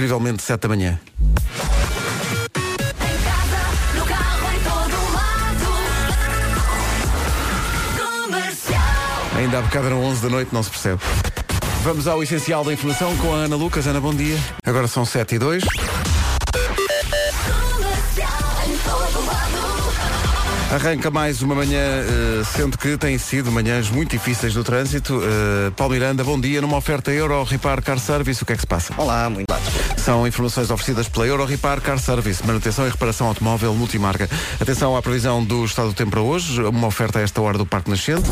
incrivelmente 7 da manhã. Ainda há bocado eram 11 da noite, não se percebe. Vamos ao essencial da informação com a Ana Lucas. Ana, bom dia. Agora são 7 e 2. Comercial, em todo lado. Arranca mais uma manhã, eh, sendo que têm sido manhãs muito difíceis no trânsito. Eh, Paulo Miranda, bom dia. Numa oferta Euro Repar Car Service, o que é que se passa? Olá, muito. São informações oferecidas pela Euro Repar Car Service, manutenção e reparação automóvel multimarca. Atenção à previsão do estado do tempo para hoje, uma oferta a esta hora do Parque Nascente.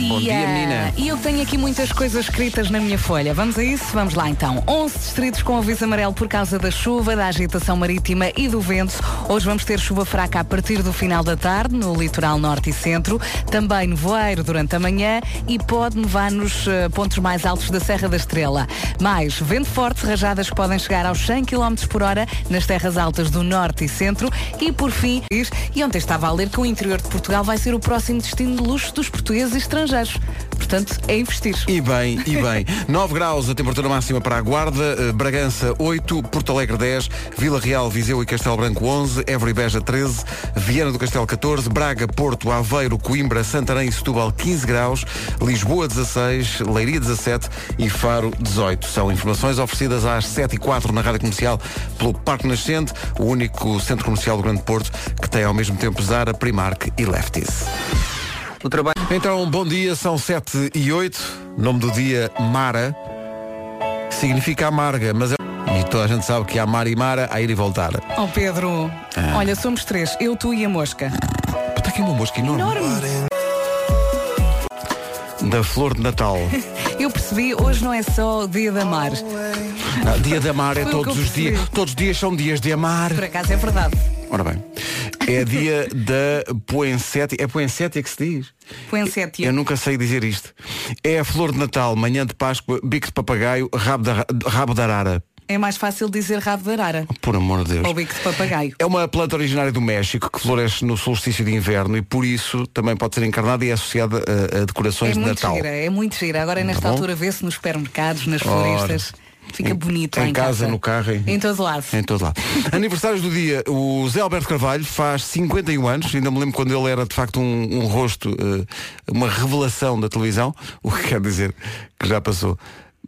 Dia. Bom dia, menina. E eu tenho aqui muitas coisas escritas na minha folha. Vamos a isso? Vamos lá então. 11 distritos com aviso amarelo por causa da chuva, da agitação marítima e do vento. Hoje vamos ter chuva fraca a partir do final da tarde no litoral norte e centro. Também nevoeiro durante a manhã e pode nevar nos eh, pontos mais altos da Serra da Estrela. Mais vento forte, rajadas que podem chegar aos 100 km por hora nas terras altas do norte e centro. E por fim, e ontem estava a ler que o interior de Portugal vai ser o próximo destino de luxo dos portugueses e estrangeiros. Portanto, é investir. E bem, e bem. 9 graus a temperatura máxima para a Guarda, eh, Bragança 8, Porto Alegre 10, Vila Real, Viseu e Castelo Branco 11, Évora e Beja 13, Viana do Castelo 14, Braga, Porto, Aveiro, Coimbra, Santarém e Setúbal 15 graus, Lisboa 16, Leiria 17 e Faro 18. São informações oferecidas às 7 e 4 na Rádio Comercial pelo Parque Nascente, o único centro comercial do Grande Porto que tem ao mesmo tempo Zara, Primark e Lefties. Trabalho. Então, bom dia, são 7 e 8. Nome do dia, Mara. Significa amarga, mas é... E toda a gente sabe que há Mara e Mara a ir e voltar. Oh Pedro, Ah. olha, somos três, eu, tu e a mosca. Está aqui uma mosca enorme. Da flor de Natal. Eu percebi, hoje não é só o dia da mar. Não, dia de amar é todos os dias. Todos os dias são dias de amar. Por acaso é verdade. Ora bem. É dia da poensétia. É poensétia que se diz? Poensétia. Eu nunca sei dizer isto. É a flor de Natal, manhã de Páscoa, bico de papagaio, rabo, da, rabo de arara. É mais fácil dizer rabo de arara. Por amor de Deus. Ou bico de papagaio. É uma planta originária do México que floresce no solstício de inverno e por isso também pode ser encarnada e é associada a, a decorações É de muito Natal. gira, é muito gira. Agora nesta Tá altura vê-se nos supermercados, nas Ora. florestas. Fica bonito em em casa, no carro, em- Em todo lado. Em todo lado. Aniversários do dia, o Zé Alberto Carvalho faz 51 anos, ainda me lembro quando ele era de facto um, um rosto, eh, uma revelação da televisão, o que quer dizer que já passou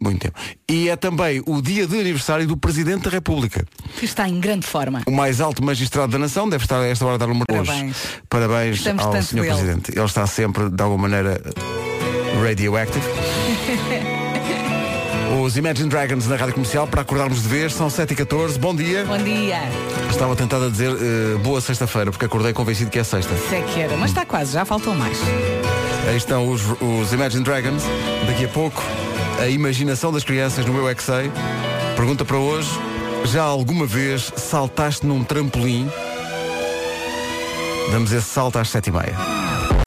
muito tempo. E é também o dia de aniversário do Presidente da República. Que está em grande forma. O mais alto magistrado da nação deve estar a esta hora a dar uma Parabéns. hoje. Parabéns Gostamos ao Sr. Presidente. Ele está sempre, de alguma maneira, radioactive. Os Imagine Dragons na Rádio Comercial, para acordarmos de vez, são 7h14. Bom dia. Bom dia. Estava tentado a dizer eh, boa sexta-feira, porque acordei convencido que é sexta. Se é que era. Mas está quase, já faltam mais. Aí estão os, os Imagine Dragons. Daqui a pouco, a imaginação das crianças no meu XA. Pergunta para hoje: já alguma vez saltaste num trampolim? Damos esse salto às sete e meia.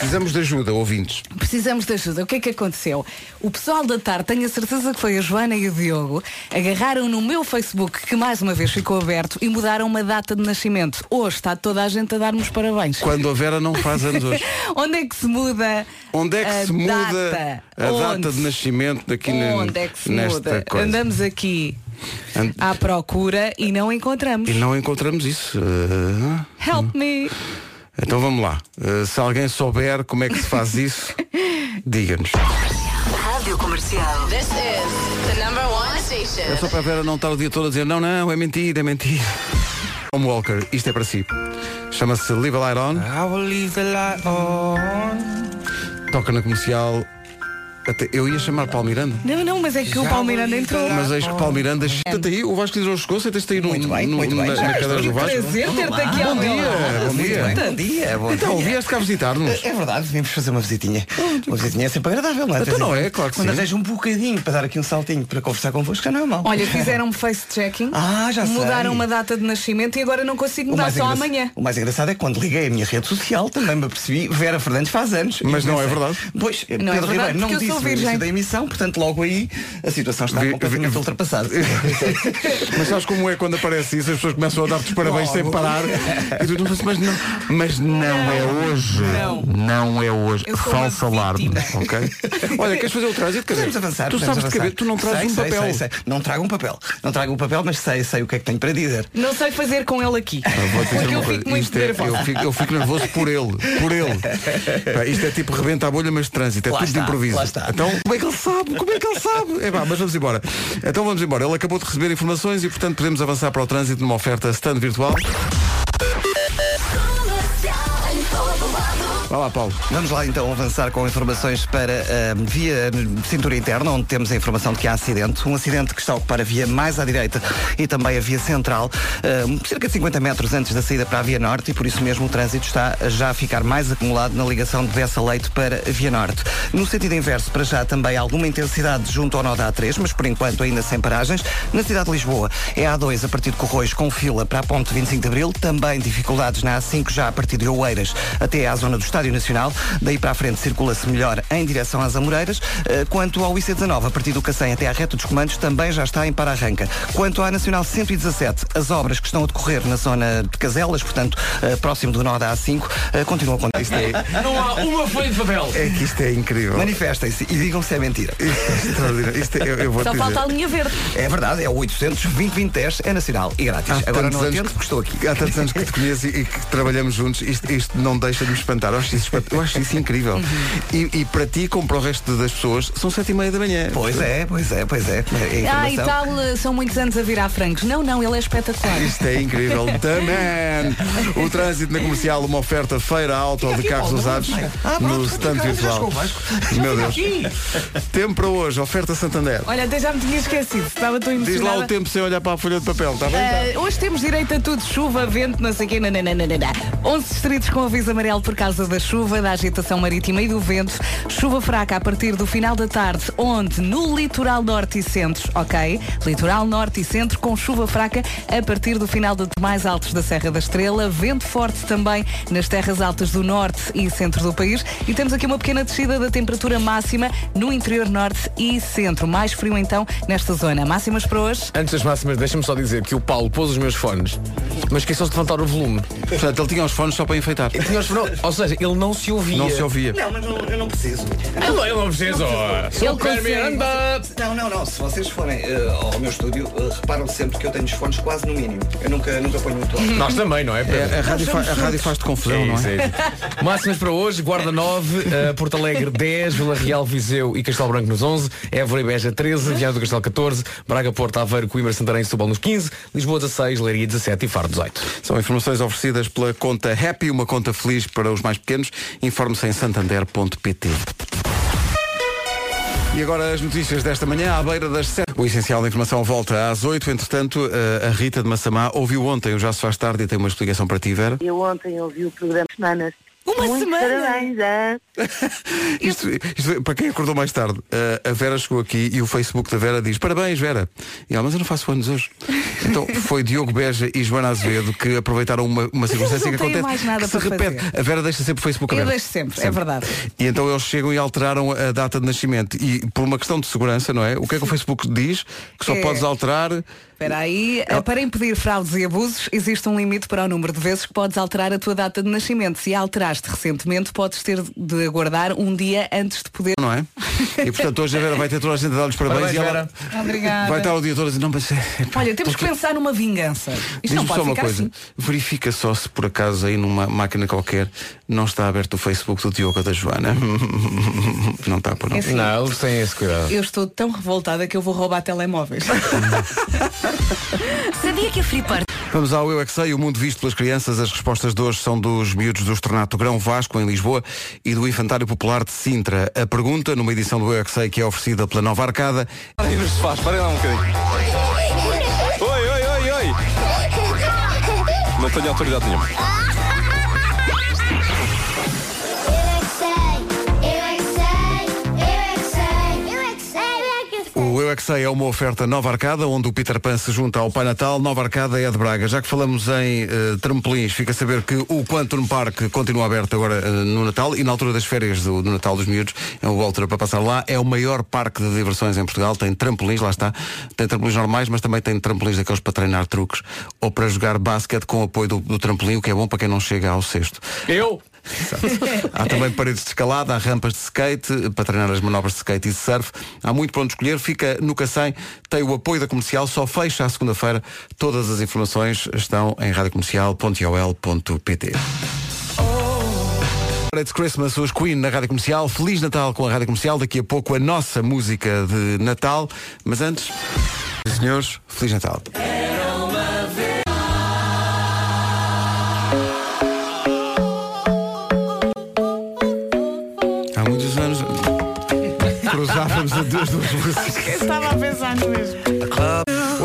Precisamos de ajuda, ouvintes. Precisamos de ajuda. O que é que aconteceu? O pessoal da tarde, tenho a certeza que foi a Joana e o Diogo, agarraram no meu Facebook, que mais uma vez ficou aberto, e mudaram uma data de nascimento. Hoje está toda a gente a dar-me os parabéns. Quando a Vera não faz anos hoje. Onde é que se muda Onde é que a se muda data? a Onde? data de nascimento daqui na- Onde é que se muda? coisa? Andamos aqui And- à procura e não encontramos. E não encontramos isso. Eh, Help me! Então vamos lá. Eh, se alguém souber como é que se faz isso, diga-nos. Rádio Comercial. This is the number one station. É só para a Vera não estar o dia todo a dizer não, não, é mentira, é mentira. Tom Walker, isto é para si. Chama-se Live a Light On. Toca na comercial. Até, eu ia chamar Paulo Miranda. Não, não, mas é que o Paulo Miranda entrou. Mas eis que Paulo Miranda. Senta aí, o Vasco não chegou, senta-te aí no, Muito bem, no- muito na, bem. na cadeira do Vasco. Prazer ter-te aqui ao Bom dia, bom dia. Bom dia, bom Então, dia. vieste cá visitar-nos. É verdade, viemos fazer uma visitinha. Uma visitinha é sempre agradável, não é? Então não é, claro que Quando sim. um bocadinho para dar aqui um saltinho para conversar convosco, já não é mal. Olha, fizeram-me face-checking, Ah, já sei. mudaram uma data de nascimento e agora não consigo O mudar só amanhã. o mais engraçado é que quando liguei a minha rede social também me apercebi Vera Fernandes faz anos. Mas não é verdade. Pois, é Pedro Ribeiro não porque no início da emissão, portanto logo aí a situação está Vi- completamente vi- ultrapassada. Mas sabes como é quando aparece isso? As pessoas começam a dar-te os parabéns sem Logo. parar. E tu, mas, mas não, mas não, é hoje. Não, é hoje. Eu sou Falso uma alarme. vítima. Ok? Olha, queres fazer o trânsito? Quer dizer, Podemos avançar. Tu sabes de avançar. cabeça, tu não trazes Sei, um sei, papel. sei, sei. Não trago um papel. Não trago um papel, mas sei, sei o que é que tenho para dizer. Não sei fazer com ele aqui. Dizer Porque eu fico muito é- nervosa. eu, fico, eu fico nervoso por ele. Por ele. Pá, isto é tipo rebenta a bolha, mas de trânsito. É Lá tudo de está, improviso. lá está. Então, como é que ele sabe? Como é que ele sabe? É pá, mas vamos embora. Então vamos embora. Ele acabou de receber informações e, portanto, podemos avançar para o trânsito numa oferta stand virtual. Vá lá, Paulo. Vamos lá então avançar com informações para a via cintura interna, onde temos a informação de que há acidente. Um acidente que está a ocupar a via mais à direita e também a via central, ah, cerca de 50 metros antes da saída para a via norte, e por isso mesmo o trânsito está já a ficar mais acumulado na ligação de Bessa Leite para a via norte. No sentido inverso, para já também alguma intensidade junto ao nó da A3, mas por enquanto ainda sem paragens. Na cidade de Lisboa é a A2 a partir de Corroios com fila para a ponte 25 de Abril, também dificuldades na A5 já a partir de Oeiras até à zona do Estádio Nacional. Daí para a frente circula-se melhor em direção às Amoreiras. Eh, Quanto ao IC19, a partir do Cacém até à reta dos comandos, também já está em para-arranca. Quanto à Nacional 117, as obras que estão a decorrer na zona de Caselas, portanto, eh, próximo do nó da A5, eh, continuam a acontecer. Não há uma folha de papel. É que isto é incrível. Manifestem-se e digam se é mentira. Isto é é- eu, eu vou Só falta a linha verde. É verdade, é o 800 2010 é nacional e grátis. Há Agora tantos não atendo que- porque estou aqui. Há tantos anos que te conheço e, e que trabalhamos juntos, isto, isto não deixa de me espantar. Eu acho isso, eu acho isso incrível. E, e para ti, como para o resto das pessoas, são sete e meia da manhã. Pois é, pois é, pois é. É Ah, e tal, eh, são muitos anos a virar frangos. Não, não, ele é espetacular. Isto é incrível. The Man. O trânsito na comercial, uma oferta feira auto de carros usados Ah, no stand virtual. Meu Deus. Tempo para hoje, oferta Santander. Olha, até já me tinha esquecido. Estava tão Diz lá emocionada. o tempo sem olhar para a folha de papel, está bem? Ah, hoje temos direito a tudo, chuva, vento, não sei o quê, nananana. 11 distritos com aviso amarelo por causa da chuva, da agitação marítima e do vento. Chuva fraca a partir do final da tarde, onde no litoral norte e centro, ok? Litoral norte e centro com chuva fraca a partir do final de mais altos da Serra da Estrela, vento forte também nas terras altas do norte e centro do país. E temos aqui uma pequena descida da temperatura máxima no interior norte e centro. Mais frio então nesta zona. Máximas para hoje? Antes das máximas, deixa-me só dizer que o Paulo pôs os meus fones, mas esqueceu-se de levantar o volume. Portanto, ele tinha os fones só para enfeitar. Ele tinha os- não, ou seja, ele não se ouvia. Não se ouvia. Não, mas não- eu não preciso. Ele não, ele não precisa. Ele consegue. Não, não, não. Se vocês forem eh, ao meu estúdio, eh, reparam sempre que eu tenho os fones quase no mínimo. Eu nunca, nunca ponho muito alto. Nós também, não é? É, a rádio, fa- a rádio faz-te confusão, É não é? é. Máximas para hoje, Guarda 9, eh, Porto Alegre 10, Vila Real, Viseu e Castelo Branco nos 11, Évora e Beja 13, Viana do Castelo 14, Braga, Porto, Aveiro, Coimbra, Santarém e Setúbal nos 15, Lisboa 16, Leiria 17 e Faro 18. São informações oferecidas pela conta Happy, uma conta feliz para os mais pequenos. Informe-se em santander.pt. E agora as notícias desta manhã, à beira das 7. O essencial da informação volta às 8. Entretanto, eh, a Rita de Massamá ouviu ontem o Já se faz tarde e tem uma explicação para ti, Vera. Eu ontem ouvi o programa Semanas. Uma Muitos semana? Parabéns, hã? Isto, isto, para quem acordou mais tarde, eh, a Vera chegou aqui e o Facebook da Vera diz Parabéns, Vera. E ela, mas eu não faço anos hoje. Então foi Diogo Beja e Joana Azevedo que aproveitaram uma, uma circunstância que acontece. mais nada que se para repete. fazer. A Vera deixa sempre o Facebook Eu aberto. deixo sempre, é verdade. E então eles chegam e alteraram a data de nascimento. E por uma questão de segurança, não é? O que é que o Facebook diz? Que só É. podes alterar. Espera aí, eh, para impedir fraudes e abusos, existe um limite para o número de vezes que podes alterar a tua data de nascimento. Se a alteraste recentemente, podes ter de aguardar um dia antes de poder. Não é? E portanto hoje a Vera vai ter toda a gente a dar-lhes parabéns, Parabéns, e ela. Obrigada. vai estar o dia todo a dizer, não, mas é, pá, Olha, temos que porque- pensar numa vingança. Isto não Diz-me pode só uma ficar coisa, assim. verifica só se por acaso aí numa máquina qualquer não está aberto o Facebook do Diogo ou da Joana. Não está por não. É assim, Não, eles têm esse cuidado. Eu estou tão revoltada que eu vou roubar telemóveis. Sabia que a Freeport Vamos ao Eu é que Sei, o mundo visto pelas crianças. As respostas de hoje são dos miúdos do Estornato Grão Vasco, em Lisboa, e do Infantário Popular de Sintra. A pergunta, numa edição do Eu é que Sei, que é oferecida pela Nova Arcada, Parem nos sofás, parem lá um bocadinho. Oi, oi, oi, oi. Não tenho autoridade nenhuma. Eu é que sei é uma oferta Nova Arcada, onde o Peter Pan se junta ao Pai Natal. Nova Arcada é de Braga. Já que falamos em eh, trampolins, fica a saber que o Quantum Park continua aberto agora eh, no Natal e na altura das férias do, do Natal dos miúdos. É uma boa altura para passar lá. É o maior parque de diversões em Portugal. Tem trampolins, lá está. Tem trampolins normais, mas também tem trampolins daqueles para treinar truques ou para jogar basquete com apoio do, do trampolim, o que é bom para quem não chega ao sexto. Eu? Há também paredes de escalada, há rampas de skate para treinar as manobras de skate e de surf. Há muito para onde escolher. Fica no Cacém, tem o apoio da comercial, só fecha à segunda-feira. Todas as informações estão em radiocomercial.ol.pt. It's Christmas, os Queen na Rádio Comercial. Feliz Natal com a Rádio Comercial. Daqui a pouco a nossa música de Natal. Mas antes, senhores, Feliz Natal. Cruzávamos as duas duas músicas. Estava a pensar no mesmo.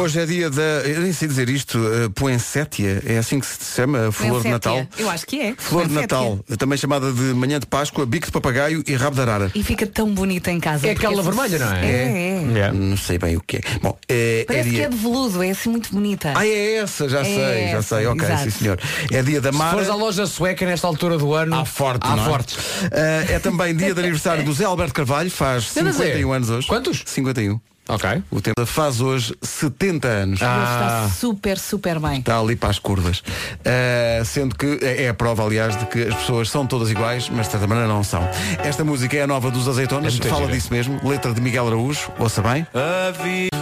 Hoje é dia da. Eu nem sei dizer isto, uh, poensétia, é assim que se chama, a flor de Natal. Eu acho que é. Flor de. Natal, também chamada de manhã de Páscoa, bico de papagaio e rabo de arara. E fica tão bonita em casa. É aquela vermelha, não é? É, é. Não sei bem o que é. Bom, é, é Parece que dia. é de veludo, é assim muito bonita. Ah, é essa, já É sei, já essa, sei, ok, exato. sim senhor. É dia da Se Mara. fores à loja sueca nesta altura do ano, Há forte, há não é? fortes. Ah, é também dia de aniversário do Zé Alberto Carvalho, faz Quer dizer, 51 anos hoje. quantos? 51. Ok. O tempo faz hoje 70 anos. Ele Ah. está super, super bem. Está ali para as curvas. Ah, sendo que é é a prova, aliás, de que as pessoas são todas iguais, mas de certa maneira não são. Esta música é a nova dos Azeitonas, É fala gira. disso mesmo, letra de Miguel Araújo, ouça bem.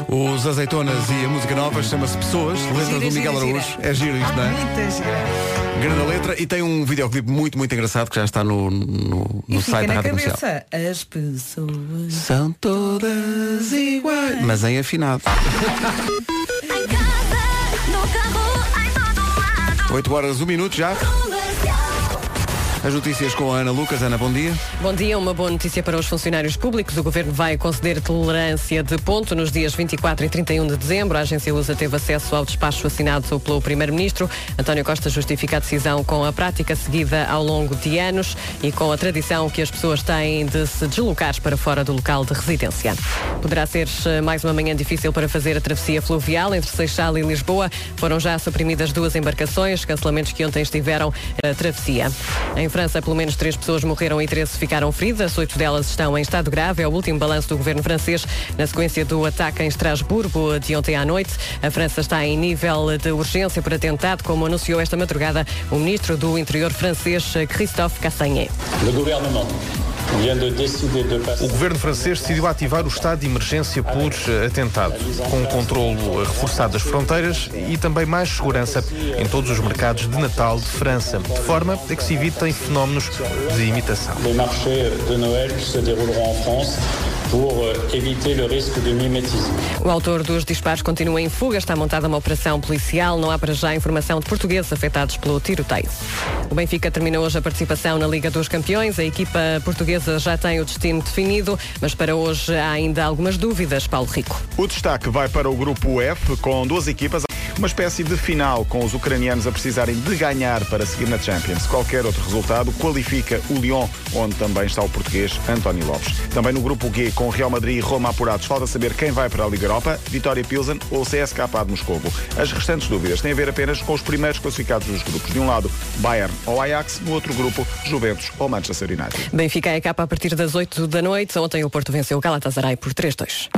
Os Azeitonas e a música nova chama-se Pessoas, letra Gira, do Miguel gira, Araújo. gira. É giro isto, não é? Grande letra e tem um videoclipe muito, muito engraçado que já está no, no, E no fica site da Rádio Comercial. cabeça. As pessoas. São todas iguais, mas em afinado. Em casa, no carro, em todo lado. 8 horas, 1 minuto já. As notícias com a Ana Lucas. Ana, bom dia. Bom dia, uma boa notícia para os funcionários públicos. O Governo vai conceder tolerância de ponto nos dias 24 e 31 de dezembro. A agência Lusa teve acesso ao despacho assinado pelo Primeiro-Ministro. António Costa justifica a decisão com a prática seguida ao longo de anos e com a tradição que as pessoas têm de se deslocar para fora do local de residência. Poderá ser eh, mais uma manhã difícil para fazer a travessia fluvial entre Seixal e Lisboa. Foram já suprimidas duas embarcações, cancelamentos que ontem estiveram a travessia. Em França, pelo menos três pessoas morreram e 13 ficaram feridas. Oito delas estão em estado grave. É o último balanço do governo francês na sequência do ataque em Estrasburgo de ontem à noite. A França está em nível de urgência por atentado, como anunciou esta madrugada o ministro do Interior francês, Christophe passer. O governo francês decidiu ativar o estado de emergência por eh, atentado, com um controlo eh, reforçado das fronteiras e também mais segurança em todos os mercados de Natal de França, de forma a que se evitem fenómenos de imitação. Les marchés de Noël se dérouleront en France pour euh, éviter le risque de mimétisme. O autor dos disparos continua em fuga. Está montada uma operação policial. Não há para já informação de portugueses afetados pelo tiroteio. O Benfica terminou hoje a participação na Liga dos Campeões. A equipa portuguesa já tem o destino definido, mas para hoje há ainda algumas dúvidas. Paulo Rico. O destaque vai para o grupo F, com duas equipas. Uma espécie de final, com os ucranianos a precisarem de ganhar para seguir na Champions. Qualquer outro resultado qualifica o Lyon, onde também está o português António Lopes. Também no grupo G, com Real Madrid e Roma apurados, falta saber quem vai para a Liga Europa, Vitória Pilsen ou CSKA de Moscovo. As restantes dúvidas têm a ver apenas com os primeiros classificados dos grupos. De um lado, Bayern ou Ajax, no outro grupo, Juventus ou Manchester United. Benfica é capa a partir das 8 da noite. Ontem o Porto venceu o Galatasaray por 3-2.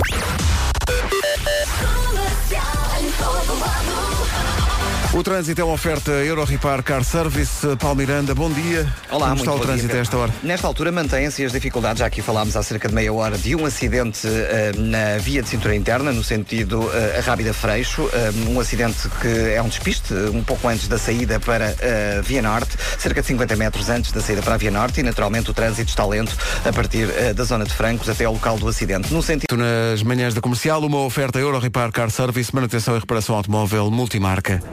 O trânsito é uma oferta Euro Repar Car Service. Paulo Miranda, bom dia. Olá, Como muito está o trânsito dia, a esta hora? Nesta altura mantêm-se as dificuldades, já aqui falámos há cerca de meia hora de um acidente eh, na via de cintura interna, no sentido a Rábida Freixo, eh, um acidente que é um despiste, um pouco antes da saída para a Via Norte, cerca de 50 metros antes da saída para a Via Norte e naturalmente o trânsito está lento a partir da zona de Francos até ao local do acidente. No sentido Nas manhãs da comercial, uma oferta Euro Repar Car Service, manutenção e reparação automóvel multimarca.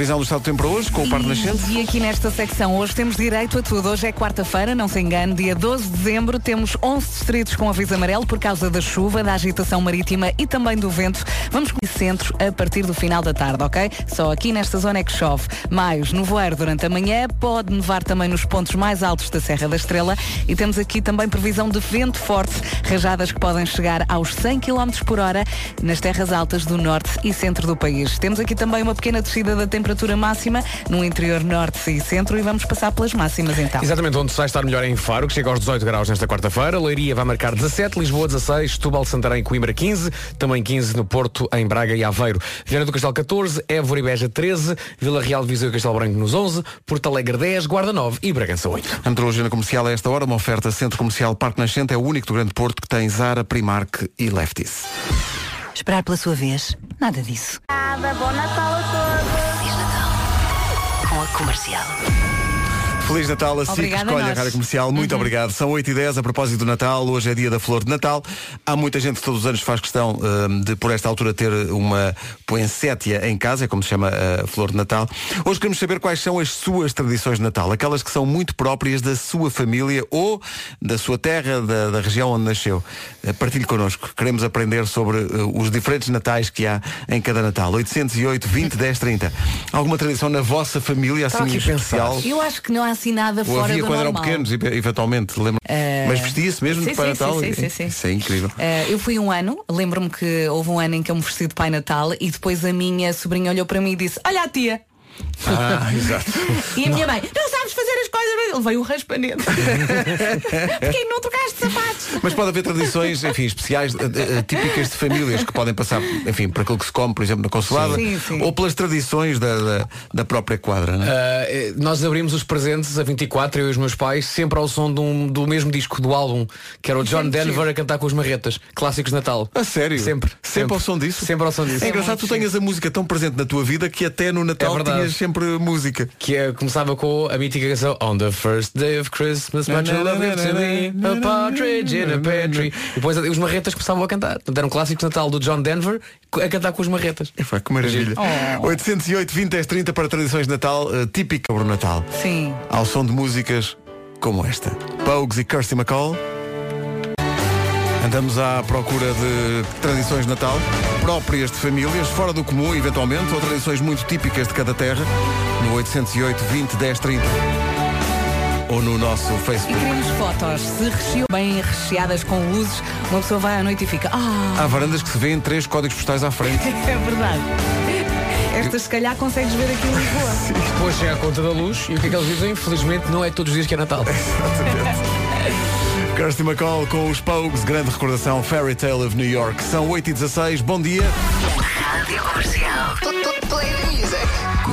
Previsão do estado do tempo para hoje, com o Parque Nascente. E aqui nesta secção, hoje temos direito a tudo. Hoje é quarta-feira, não se engane, dia 12 de dezembro. Temos 11 distritos com aviso amarelo por causa da chuva, da agitação marítima e também do vento. Vamos com centro a partir do final da tarde, ok? Só aqui nesta zona é que chove. Mais nevoeiro durante a manhã, pode nevar também nos pontos mais altos da Serra da Estrela e temos aqui também previsão de vento forte, rajadas que podem chegar aos 100 km por hora nas terras altas do norte e centro do país. Temos aqui também uma pequena descida da temperatura máxima no interior norte e centro e vamos passar pelas máximas então. Exatamente, onde se vai estar melhor é em Faro, que chega aos 18 graus nesta quarta-feira. Leiria vai marcar 17, Lisboa 16, Setúbal, Santarém, Coimbra 15, também 15 no Porto, em Braga e Aveiro. Viana do Castelo 14, Évora e Beja 13, Vila Real, Viseu e Castelo Branco nos 11, Porto Alegre 10, Guarda 9 e Bragança 8. A metrologia na comercial a esta hora, uma oferta Centro Comercial Parque Nascente, é o único do Grande Porto que tem Zara, Primark e Lefties. Esperar pela sua vez, nada disso. Nada, bom Natal a todos. Comercial. Feliz Natal, a Obrigada a escolhe a nós. Rádio Comercial. Muito obrigado. São 8 e 10 a propósito do Natal. Hoje é dia da Flor de Natal. Há muita gente que todos os anos faz questão hum, de, por esta altura, ter uma poensétia em casa, é como se chama a Flor de Natal. Hoje queremos saber quais são as suas tradições de Natal, aquelas que são muito próprias da sua família ou da sua terra, da, da região onde nasceu. Eh, Partilhe connosco. Queremos aprender sobre eh, os diferentes natais que há em cada Natal. 808 20 10 30. Alguma tradição na vossa família, assim, a especial? Eu acho que não há assim nada fora havia do quando eram normal. pequenos, e- eventualmente, lembro. Eh, Mas vestia-se mesmo sim, de Pai sim, Natal? sim, sim, sim. Isso é incrível. Eh, eu fui um ano, lembro-me que houve um ano em que eu me vesti de Pai Natal e depois a minha sobrinha olhou para mim e disse, olha a tia. Ah, exato. E a minha mãe, não sabes fazer as coisas. Ele veio um raspanete. Porquê não trocaste sapatos? Mas pode haver tradições, enfim, especiais, eh, eh, típicas de famílias que podem passar, enfim, por aquilo que se come, por exemplo, na consulada, Sim, sim. ou pelas tradições da, da, da própria quadra, não é? Eh, nós abrimos os presentes a 24, eu e os meus pais, sempre ao som de um- do mesmo disco, do álbum, que era o John Denver a cantar com os marretas, clássicos de Natal. A sério? Sempre. Sempre ao som disso? Sempre ao som disso. É engraçado, tu tenhas a música tão presente na tua vida que até no Natal É verdade. tinhas sempre música. Que é- começava com a mítica canção On the first day of Christmas, much love gives to me, a partridge in a pear tree. E depois os marretas começavam a cantar. Portanto, era um clássico de Natal do John Denver a cantar com os marretas. Foi, que maravilha. Oh. 808 20 10 30 para tradições de Natal, eh, típica o Natal. Sim. Ao som de músicas como esta. Pogues e Kirsty McCall. Andamos à procura de tradições de Natal próprias de famílias, fora do comum, eventualmente, ou tradições muito típicas de cada terra, no 808 20 10 30. Ou no nosso E Facebook. queremos fotos. Se recheou bem recheadas com luzes, uma pessoa vai à noite e fica. Ah, Há varandas que se vêem três códigos postais à frente. é verdade. Estas se calhar consegues ver aqui em Lisboa. Depois chega a conta da luz e o que é que eles dizem? Infelizmente não é todos os dias que é Natal. Kirsty McCall com os Pogues, grande recordação, Fairy Tale of New York. São 8 e 16 bom dia. Rádio Comercial.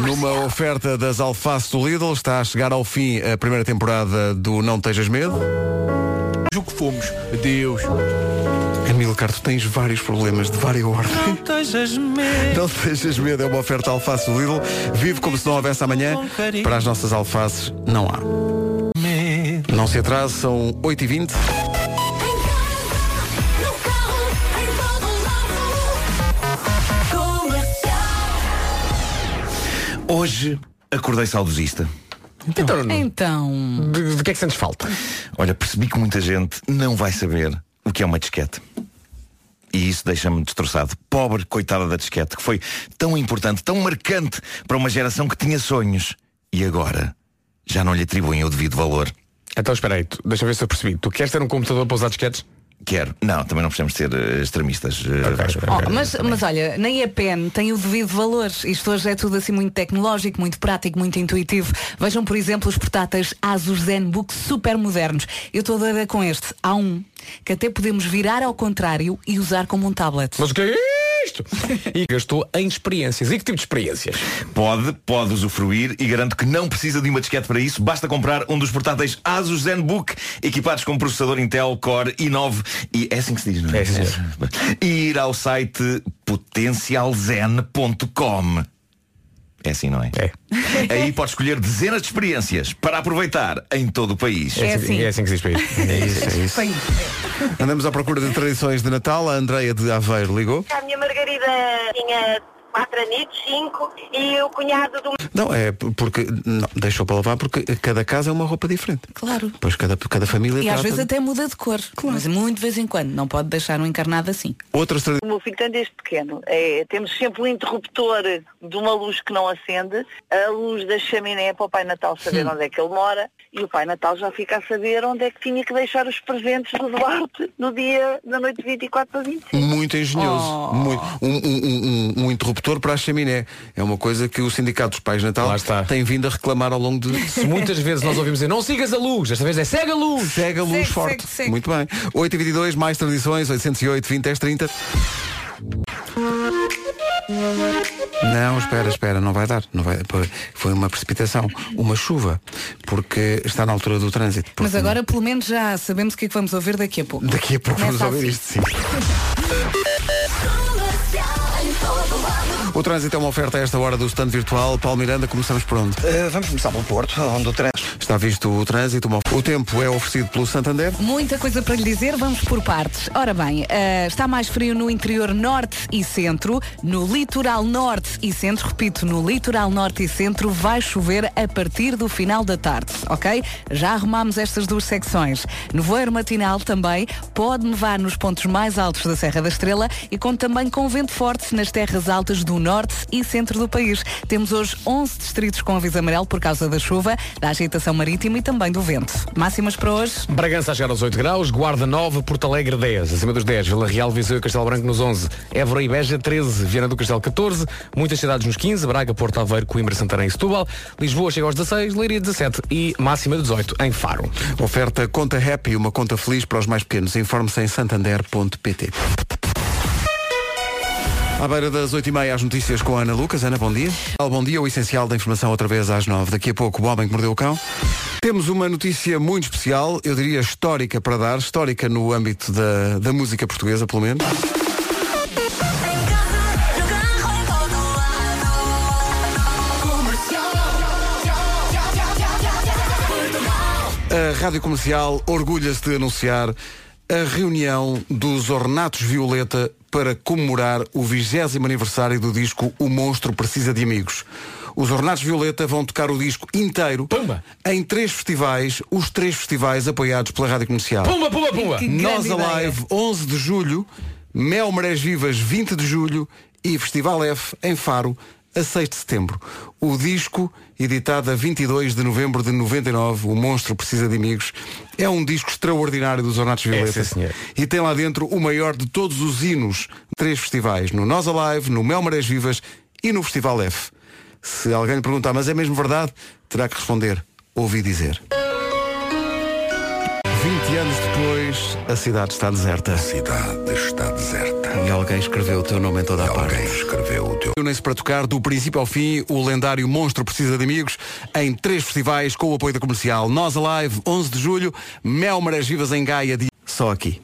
Numa oferta das alfaces do Lidl, está a chegar ao fim a primeira temporada do Não Tejas Medo. O que fomos. Deus. Amilcar, tu tens vários problemas de várias ordens. Não tejas medo. Não tejas medo, é uma oferta alface do Lidl. Vive como se não houvesse amanhã. Para as nossas alfaces, não há. Não se atrase, são 8h20. Hoje acordei saudosista. Então, Então. de, de que é que sentes falta? Olha, percebi que muita gente não vai saber o que é uma disquete. E isso deixa-me destroçado. Pobre coitada da disquete, que foi tão importante, tão marcante para uma geração que tinha sonhos. E agora já não lhe atribuem o devido valor. Então espera aí, tu- deixa eu ver se eu percebi. Tu queres ter um computador para usar disquetes? Quero. Não, também não precisamos ser eh, extremistas. eh, Vasco. Oh, mas, mas olha, nem a pen tem o devido valor. Isto hoje é tudo assim muito tecnológico, muito prático, muito intuitivo. Vejam, por exemplo, os portáteis Asus ZenBook super modernos. Eu estou doida com este. Há um que até podemos virar ao contrário e usar como um tablet. Mas o que é isto? E gastou em experiências. E que tipo de experiências? Pode, pode usufruir e garanto que não precisa de uma disquete para isso. Basta comprar um dos portáteis Asus ZenBook equipados com processador Intel Core i9 e é assim que se diz, não é? É, sim, E ir ao site potencialzen.com. É assim, não é? É. Aí pode escolher dezenas de experiências para aproveitar em todo o país. É assim. É assim que se diz para isto. É isso, é isso. Bem, Andamos à procura de tradições de Natal. A Andreia de Aveiro ligou. A minha Margarida tinha quatro anitos, cinco, e o cunhado do Não, é porque não, deixou para lavar porque cada casa é uma roupa diferente. Claro. Pois cada, cada família E às vezes de- até muda de cor. Mas muito de vez em quando. Não pode deixar um encarnado assim. Outras O meu filho tem desde pequeno. É, temos sempre um interruptor de uma luz que não acende, a luz da chaminé para o Pai Natal saber Hum. onde é que ele mora e o Pai Natal já fica a saber onde é que tinha que deixar os presentes do Duarte no dia da noite de 24 para 25. Muito engenhoso. Oh. Muito. Um, um- um- um- um interruptor para a chaminé. É uma coisa que o Sindicato dos Pais Natal tem vindo a reclamar ao longo de. Se muitas vezes nós ouvimos dizer não sigas a luz, desta vez é segue a luz. Segue a luz Segue, forte. segue, segue. Muito bem. 8h22, mais tradições, 808, 20, 10, 30. Não, espera, espera, não vai dar. Não vai, foi uma precipitação, uma chuva, porque está na altura do trânsito. Mas agora pelo menos já sabemos o que é que vamos ouvir daqui a pouco. Daqui a pouco vamos ouvir assim. isto, sim. O trânsito é uma oferta a esta hora do stand virtual. Paulo Miranda, começamos por onde? Eh, vamos começar pelo Porto, onde o trânsito. Está visto o trânsito. uma- O tempo é oferecido pelo Santander. Muita coisa para lhe dizer, vamos por partes. Ora bem, eh, está mais frio no interior norte e centro, no litoral norte e centro, repito, no litoral norte e centro vai chover a partir do final da tarde, ok? Já arrumámos estas duas secções. Nevoeiro matinal também pode nevar nos pontos mais altos da Serra da Estrela e conta também com vento forte nas terras altas do norte e centro do país. Temos hoje 11 distritos com aviso amarelo por causa da chuva, da agitação marítima e também do vento. Máximas para hoje? Bragança a chegar aos 8 graus, Guarda 9, Porto Alegre 10, acima dos 10, Vila Real, Viseu e Castelo Branco nos 11, Évora e Beja 13, Viana do Castelo 14, muitas cidades nos 15, Braga, Porto Aveiro, Coimbra, Santarém e Setúbal, Lisboa chega aos 16, Leiria 17 e máxima de 18 em Faro. Oferta Conta Happy, uma conta feliz para os mais pequenos. Informe-se em santander.pt. À beira das 8h30 as notícias com a Ana Lucas. Ana, bom dia. Bom dia, o essencial da informação outra vez às 9 Daqui a pouco, o homem que mordeu o cão. Temos uma notícia muito especial, eu diria histórica para dar, histórica no âmbito da, da música portuguesa, pelo menos. A Rádio Comercial orgulha-se de anunciar a reunião dos Ornatos Violeta para comemorar o 20 aniversário do disco O Monstro Precisa de Amigos. Os Ornatos Violeta vão tocar o disco inteiro em três festivais, os três festivais apoiados pela Rádio Comercial. Pumba, pumba, pumba! Nós Alive, 11 de julho, Mel Marés Vivas, 20 de julho e Festival F, em Faro, a 6 de setembro. O disco, editado a 22 de novembro de 99, O Monstro Precisa de Amigos, é um disco extraordinário dos Ornatos Violeta. sim, senhor. e tem lá dentro o maior de todos os hinos de três festivais, no Nós Alive, no Mel Marés Vivas e no Festival F. Se alguém lhe perguntar, mas é mesmo verdade? Terá que responder, ouvi dizer. 20 anos depois, a cidade está deserta. A cidade está deserta. E alguém escreveu o teu nome em toda a parte. Alguém escreveu o teu. Unem-se para tocar do princípio ao fim o lendário Monstro Precisa de Amigos em três festivais com o apoio da comercial. Nós Alive, 11 de julho, Mel Marés Vivas em Gaia, de... só aqui.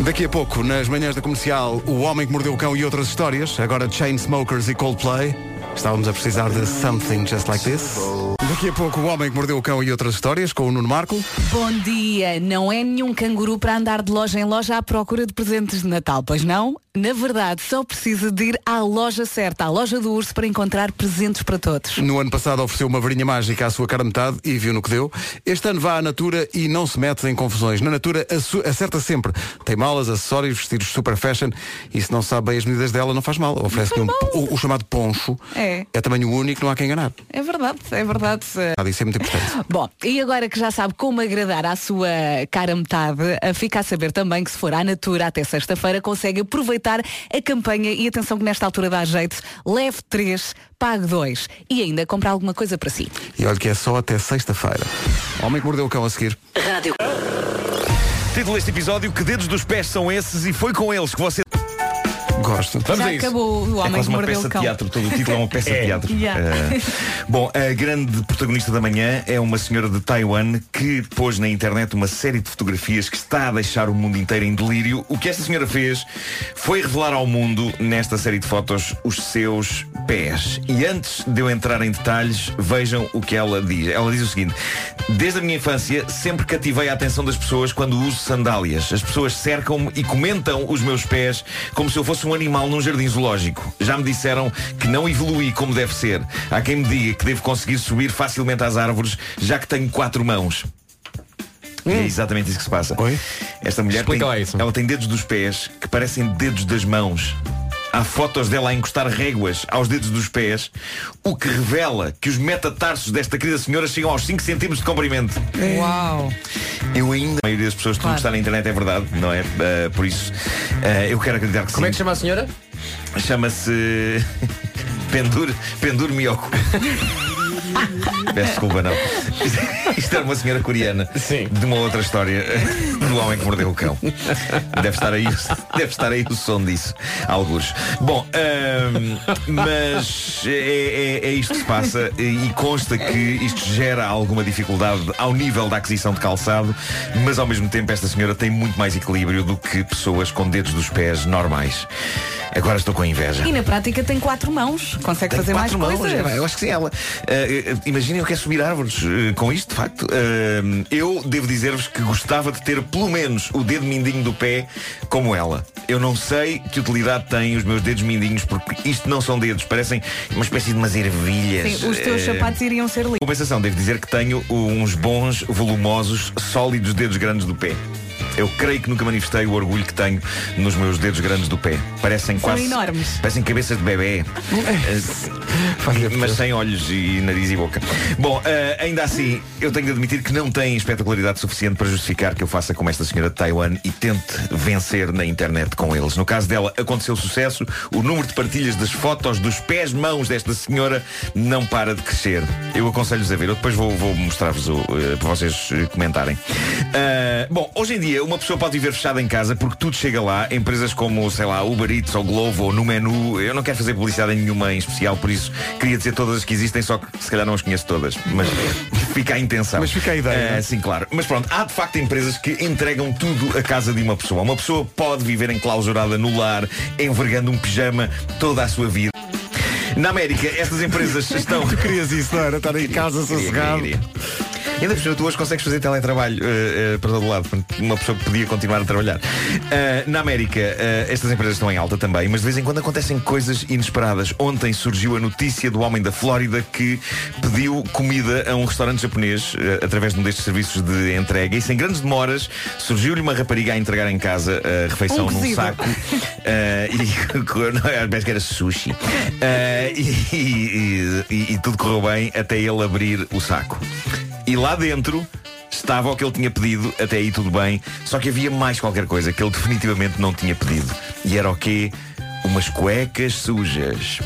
Daqui a pouco, nas manhãs da comercial, O Homem que Mordeu o Cão e outras histórias. Agora Chainsmokers e Coldplay. Estávamos a precisar de Something Just Like This. Daqui a pouco, O Homem que Mordeu o Cão e outras histórias com o Nuno Marco. Bom dia, não é nenhum canguru para andar de loja em loja à procura de presentes de Natal, pois não? Na verdade, só precisa de ir à loja certa, à loja do urso, para encontrar presentes para todos. No ano passado ofereceu uma varinha mágica à sua cara metade e viu no que deu. Este ano vá à Natura e não se mete em confusões. Na Natura acerta sempre. Tem malas, acessórios, vestidos super fashion e se não sabe bem as medidas dela não faz mal. Oferece-lhe um, o, o chamado poncho. É. É tamanho único, não há quem enganar. É verdade, é verdade. Ah, Isso é muito importante. Bom, e agora que já sabe como agradar à sua cara metade, fica a saber também que se for à Natura até sexta-feira consegue aproveitar a campanha e atenção que nesta altura dá jeito, leve 3, pague 2 e ainda comprar alguma coisa para si. E olha que é só até sexta-feira. Homem que mordeu o cão a seguir. Rádio. Título deste episódio, que dedos dos pés são esses e foi com eles que você... Gosto. já acabou o É homem quase que uma mordeu peça o de cão. teatro, todo o título é uma peça de teatro. Yeah. Eh, bom, a grande protagonista da manhã é uma senhora de Taiwan que pôs na internet uma série de fotografias que está a deixar o mundo inteiro em delírio. O que esta senhora fez foi revelar ao mundo, nesta série de fotos, os seus pés. E antes de eu entrar em detalhes, vejam o que ela diz. Ela diz o seguinte: Desde a minha infância, sempre cativei a atenção das pessoas quando uso sandálias. As pessoas cercam-me e comentam os meus pés como se eu fosse um um animal num jardim zoológico. Já me disseram que não evolui como deve ser. Há quem me diga que devo conseguir subir facilmente às árvores, já que tenho quatro mãos. E É exatamente isso que se passa. Esta mulher Explica tem, isso. ela tem dedos dos pés que parecem dedos das mãos. Há fotos dela a encostar réguas aos dedos dos pés, o que revela que os metatarsos desta querida senhora chegam aos 5 centímetros de comprimento. Uau! Eu ainda, a maioria das pessoas, tudo o que está na internet é verdade, não é? Uh, por isso, uh, eu quero acreditar que Como sim. é que chama a senhora? Chama-se Pendur, Pendur Miyoko. Peço desculpa, não. Isto era uma senhora coreana de uma outra história do homem que mordeu o cão. Deve estar aí, deve estar aí o som disso. Alguns. Bom, mas é, é- é isto que se passa e consta que isto gera alguma dificuldade ao nível da aquisição de calçado, mas ao mesmo tempo esta senhora tem muito mais equilíbrio do que pessoas com dedos dos pés normais. Agora estou com inveja. E na prática tem quatro mãos. Consegue Tem fazer mais mãos, coisas. é, eu acho que sim, ela. Eh, Imaginem eu quero subir árvores eh, com isto, de facto. Eh, eu devo dizer-vos que gostava de ter pelo menos o dedo mindinho do pé como ela. Eu não sei que utilidade têm os meus dedos mindinhos, porque isto não são dedos, parecem uma espécie de umas ervilhas. Sim, os teus Eh, sapatos iriam ser lindos. Compensação, devo dizer que tenho uns bons, volumosos, sólidos dedos grandes do pé. Eu creio que nunca manifestei o orgulho que tenho nos meus dedos grandes do pé. Parecem São quase. enormes. Parecem cabeças de bebê. Eh, mas sem olhos e nariz e boca. Bom, eh, ainda assim, eu tenho de admitir que não tem espetacularidade suficiente para justificar que eu faça como esta senhora de Taiwan e tente vencer na internet com eles. No caso dela, aconteceu sucesso. O número de partilhas das fotos dos pés mãos desta senhora não para de crescer. Eu aconselho-vos a ver. Eu depois vou, vou mostrar-vos o, eh, para vocês comentarem. Ah, bom, hoje em dia uma pessoa pode viver fechada em casa porque tudo chega lá. Empresas como, sei lá, Uber Eats ou Glovo ou no menu. Eu não quero fazer publicidade nenhuma em especial, por isso queria dizer todas as que existem, só que se calhar não as conheço todas. Mas fica a intenção. Mas fica a ideia, não é? sim, claro. Mas pronto, há de facto empresas que entregam tudo à casa de uma pessoa. Uma pessoa pode viver enclausurada no lar, envergando um pijama toda a sua vida. Na América, estas empresas estão. Tu querias isso, não era? Estar em casa sossegado. Ainda por cima, tu hoje consegues fazer teletrabalho eh, eh, para todo lado. Uma pessoa que podia continuar a trabalhar. Eh, na América, estas empresas estão em alta também, mas de vez em quando acontecem coisas inesperadas. Ontem surgiu a notícia do homem da Flórida que pediu comida a um restaurante japonês através de um destes serviços de entrega e sem grandes demoras surgiu-lhe uma rapariga a entregar em casa a refeição Um num saco eh, e não, parece que era sushi. E, e- e- e tudo correu bem até ele abrir o saco. E lá dentro estava o que ele tinha pedido até aí tudo bem só que havia mais qualquer coisa que ele definitivamente não tinha pedido. E era o quê? Umas cuecas sujas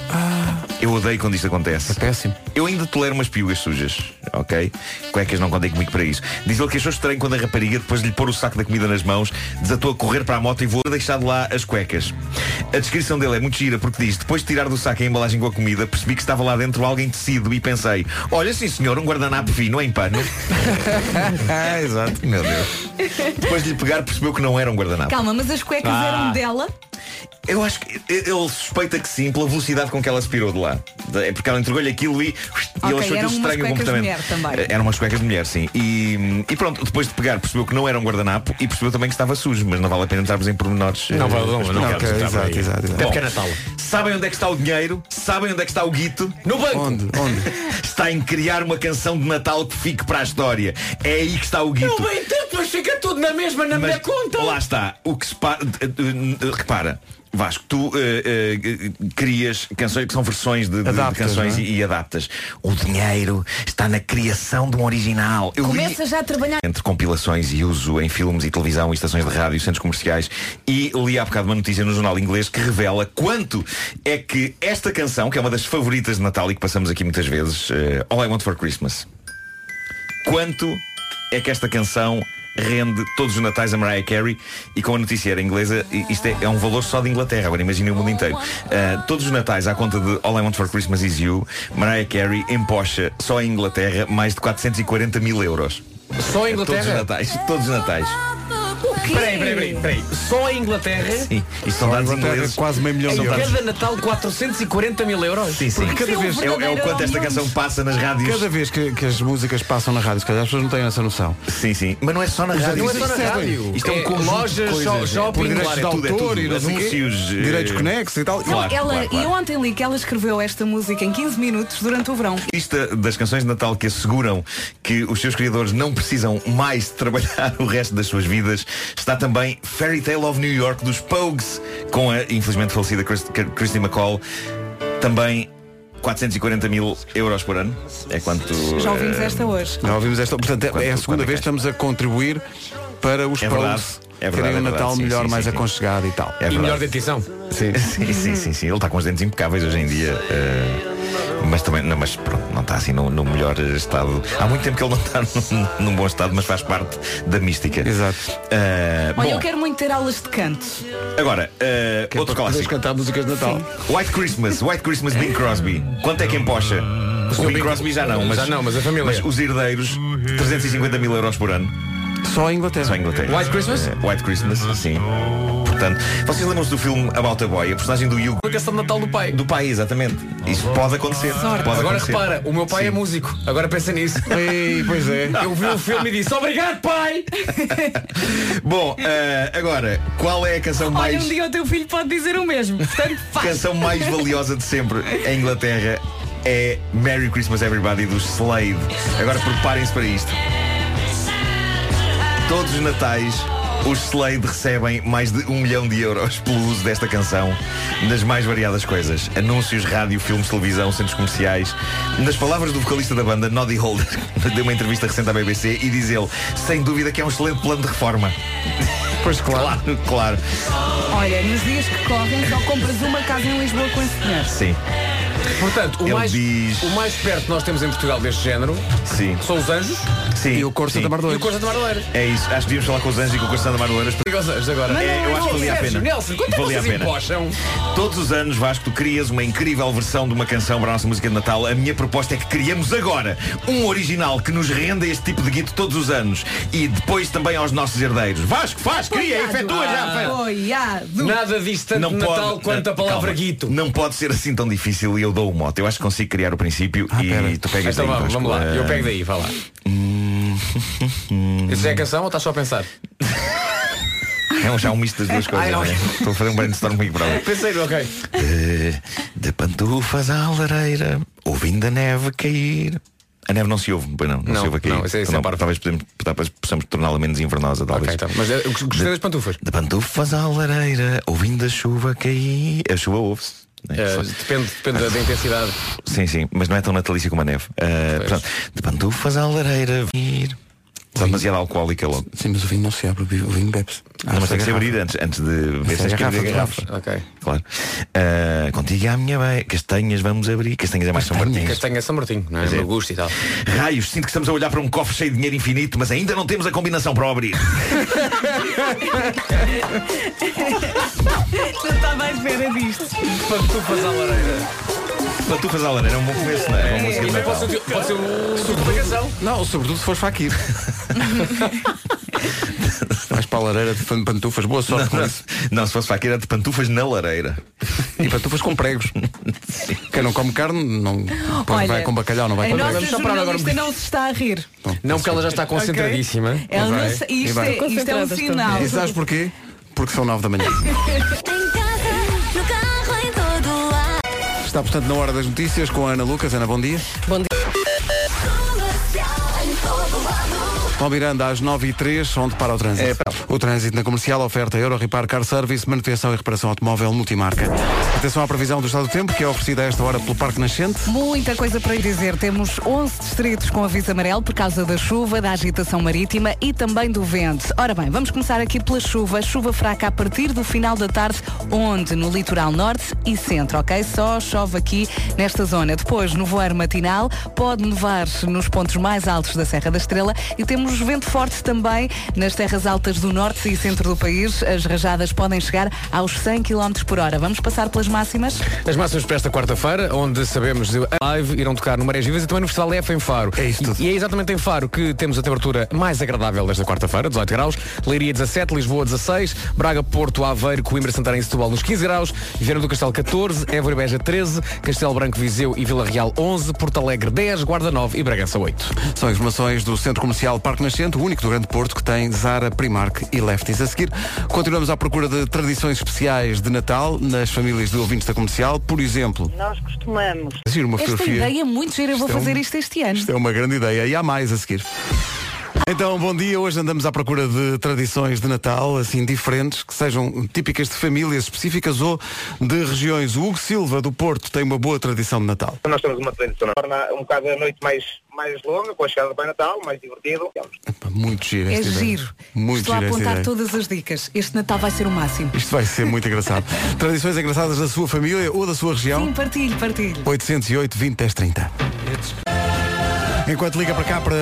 eu odeio quando isto acontece. É péssimo. Eu ainda tolero umas piugas sujas, ok? Cuecas não contei comigo para isso. Diz ele que achou estranho quando a rapariga, depois de lhe pôr o saco da comida nas mãos, desatou a correr para a moto e voou a deixar de lá as cuecas. A descrição dele é muito gira porque diz, depois de tirar do saco a embalagem com a comida, percebi que estava lá dentro alguém tecido e pensei, olha sim senhor, um guardanapo fino em pano. ah, exato, meu Deus. Depois de lhe pegar, percebeu que não era um guardanapo. Calma, mas as cuecas Ah. eram dela. Eu acho que ele suspeita que sim, pela velocidade com que ela aspirou de lá. É porque ela entregou-lhe aquilo e, e Ok, ele achou aquilo estranho o cuecas de comportamento. mulher também. Eram umas cuecas de mulher, sim. E, e pronto, depois de pegar, percebeu que não era um guardanapo e percebeu também que estava sujo, mas não vale a pena entrarmos em pormenores. Não eh, vale, não, explicados. não, ok, Está exato, exato, exato. Até porque é Natal. Sabem onde é que está o dinheiro? Sabem onde é que está o guito? No banco! Onde? Onde? Está em criar uma canção de Natal que fique para a história. É aí que está o guito. Não bem tudo na mesma, na minha conta. Lá está. O que se pa... Repara. Vasco, tu eh, eh, crias canções que são versões de, de- de Adaptas, canções não é? e, e adaptas. O dinheiro está na criação de um original. Eu li Começa já a trabalhar. entre compilações e uso em filmes e televisão, e estações de rádio, centros comerciais, e li há bocado uma notícia no jornal inglês que revela quanto é que esta canção, que é uma das favoritas de Natal e que passamos aqui muitas vezes, eh, All I Want for Christmas, quanto é que esta canção rende todos os natais a Mariah Carey e com a noticiária inglesa isto é, é um valor só de Inglaterra agora imaginem o mundo inteiro. Ah, todos os natais à conta de All I Want for Christmas Is You Mariah Carey empocha só em Inglaterra mais de 440 mil euros. Só em Todos os Inglaterra? natais todos os natais quê? Peraí, peraí, peraí, peraí. Só em Inglaterra. Sim, isto são dados ingleses. quase meio milhão de euros. cada Natal 440 mil euros. Sim, sim. Porque cada vez- é, o- é o quanto esta canção passa nas rádios. Cada vez que, que as músicas passam na rádio, se calhar as pessoas não têm essa noção. Sim, sim. Mas não é só na rádio. Não é só na é- rádio. Isto é um É conjunto lojas, de coisas. sho- shopping, Por direitos claro, de é tudo, é autor tudo. e. Anúncios, eh, direitos conexos e tal. Claro, ela, claro, claro. E ontem li que ela escreveu esta música em 15 minutos durante o verão. lista das canções de Natal que asseguram que os seus criadores não precisam mais de trabalhar o resto das suas vidas está também Fairy Tale of New York dos Pogues com a infelizmente falecida Christ- Christy McCall também 440 mil euros por ano é quanto Já ouvimos eh, esta hoje. Já ouvimos esta. Portanto, é- é a Quanto- segunda quanto vez que é? estamos a contribuir para os É. Pogues É verdade, terem um é Natal. Sim, melhor, sim, mais sim, sim. aconchegado e tal. é E verdade. melhor dentição. Sim. Sim, sim, sim, sim. Ele está com os dentes impecáveis hoje em dia. eh, mas também, não, mas pronto, não está assim no, no melhor estado. Há muito tempo que ele não está num, num bom estado, mas faz parte da mística. Exato. Eh, Olha, bom, eu quero muito ter aulas de canto. agora, Que é outro poderes clássico. cantar músicas de Natal. White Christmas, White Christmas Bing Crosby. Quanto é que empocha? O Bing Bing- Crosby já não, mas, Já não, mas a família. mas os herdeiros, 350 mil euros por ano. Só a Inglaterra. Só em Inglaterra. White Christmas? Eh, White Christmas, sim. Portanto, vocês lembram-se do filme About a Boy? A personagem do Hugh A canção de Natal do pai. do pai, exatamente. Isso pode acontecer. Pode Agora acontecer. repara, o meu pai é músico. Agora pensa nisso. Ei, pois é. Eu vi o filme e disse Obrigado, pai! Bom, eh, agora, qual é a canção mais Olha, um dia o teu filho pode dizer o mesmo. Portanto, faz. canção mais valiosa de sempre em Inglaterra? É Merry Christmas Everybody dos Slade. Agora preparem-se para isto. Todos os natais os Slade recebem mais de um milhão de euros pelo uso desta canção nas mais variadas coisas. Anúncios, rádio, filmes, televisão, centros comerciais. Nas palavras do vocalista da banda, Noddy Holder, deu uma entrevista recente à BBC e diz ele, sem dúvida que é um excelente plano de reforma. Pois claro. Claro, claro. Olha, nos dias que correm só compras uma casa em Lisboa com esse dinheiro. Sim, Portanto, o Ele mais, diz- o mais perto que nós temos em Portugal deste género sim, são os anjos sim. E o Cor sim. Santa Mar e o Corsa de Marleira. É isso, acho que devíamos falar com os anjos e com o Constantino Maruanas. Diga aos anjos agora. É, eu acho que valia a pena. Nelson, quanto é que Valia a vocês empocham? Todos os anos, Vasco, tu crias uma incrível versão de uma canção para a nossa música de Natal. A minha proposta é que criamos agora um original que nos renda este tipo de guito todos os anos e depois também aos nossos herdeiros. Vasco, faz, cria, efetua já. faz. Apoiado. Nada disso tanto Não de Natal pode, quanto a palavra calma. guito. Não pode ser assim tão difícil e eu dou o mote. Eu acho que consigo criar o princípio e pera. tu pegas Então daí. vamos, vamos lá, eu Ah, pego daí, vá lá. Isso é a canção ou estás só a pensar? É um, já um misto das duas coisas. Ai, não. né? Estou a fazer um brainstorm comigo próprio. Pensei, ok. De, de pantufas à lareira, ouvindo a neve cair. A neve não se ouve, pois não, não, Não, se ouve a cair. não, isso é- isso Então é parvo. talvez, podemos, talvez possamos torná-la menos invernosa, talvez. Ok, então. Mas eu gostei das pantufas. De pantufas à lareira, ouvindo a chuva cair. A chuva ouve-se. Né? Eh, depende depende da, da intensidade. Sim, sim, mas não é tão natalícia como a neve. Ah, portanto, de pantufas à lareira, vir. Está demasiado alcoólica logo. Sim, mas o vinho não se abre, o vinho- bebe-se. Ah, não, mas tem que se abrir antes, antes de ver se é tens que garrafa, abrir a garrafa. Ok. Claro. Ah, contigo à minha beira. Castanhas vamos abrir. Castanhas é mais São Martins. Castanha São Martinho, não é? Pois é. E tal. Raios, sinto que estamos a olhar para um cofre cheio de dinheiro infinito, mas ainda não temos a combinação para o abrir. Não estava à espera disto. Pantufas à lareira. Pantufas à lareira é um bom começo, não é? É uma música de E também Natal. pode ser, pode ser o suco da canção. Não, sobretudo se fores faquir. Vais para a lareira de pantufas, boa sorte Não, com não, isso. não, se fosse faqueira de pantufas na lareira. E pantufas com pregos. Quem não come carne, não depois vai com bacalhau, não vai a com nossa pregos. Um jornalista não se está a rir. Não, porque ela já está concentradíssima. Ela não se- E isto, é, isto é um Concentradas sinal. E sabes porquê? Porque são nove da manhã. Está, portanto, na hora das notícias com a Ana Lucas. Ana, bom dia. Bom dia. Paulo Miranda, às 9 e 03 onde para o trânsito? o trânsito na comercial oferta Euro Repar Car Service, manutenção e reparação automóvel multimarca. Atenção à previsão do estado do tempo, que é oferecida a esta hora pelo Parque Nascente. Muita coisa para lhe dizer. Temos 11 distritos com aviso amarelo por causa da chuva, da agitação marítima e também do vento. Ora bem, vamos começar aqui pela chuva. Chuva fraca a partir do final da tarde, onde? No litoral norte e centro, ok? Só chove aqui nesta zona. Depois, no voar matinal, pode nevar nos pontos mais altos da Serra da Estrela e temos vento forte também nas terras altas do norte e centro do país, as rajadas podem chegar aos 100 km por hora. Vamos passar pelas máximas? As máximas para esta quarta-feira, onde sabemos de live irão tocar no Marés Vivas e também no Festival F em Faro. É isso E, e é exatamente em Faro que temos a temperatura mais agradável desta quarta-feira, 18 graus, Leiria 17, Lisboa 16, Braga, Porto, Aveiro, Coimbra, Santarém e Setúbal nos 15 graus, Viana do Castelo 14, Évora e Beja 13, Castelo Branco, Viseu e Vila Real 11, Porto Alegre 10, Guarda 9 e Bragança 8. São informações do Centro Comercial Parque Nascente, o único do Grande Porto que tem Zara, Primark e Lefties. A seguir, continuamos à procura de tradições especiais de Natal nas famílias de ouvintes da comercial. Por exemplo, Nós costumamos. Esta fotografia. ideia é muito gira, eu vou é fazer um- isto este ano. Isto é uma grande ideia e há mais a seguir. Então, bom dia. Hoje andamos à procura de tradições de Natal, assim, diferentes, que sejam típicas de famílias específicas ou de regiões. O Hugo Silva, do Porto, tem uma boa tradição de Natal. Nós temos uma tradição, torna um bocado a noite mais, mais longa, com a chegada do Pai Natal, mais divertido. Muito giro É giro. Muito Estou a giro esta apontar ideia. todas as dicas. Este Natal vai ser o máximo. Isto vai ser muito engraçado. Tradições engraçadas da sua família ou da sua região? Sim, partilhe, partilhe. 808 20 10 30. Enquanto liga para cá para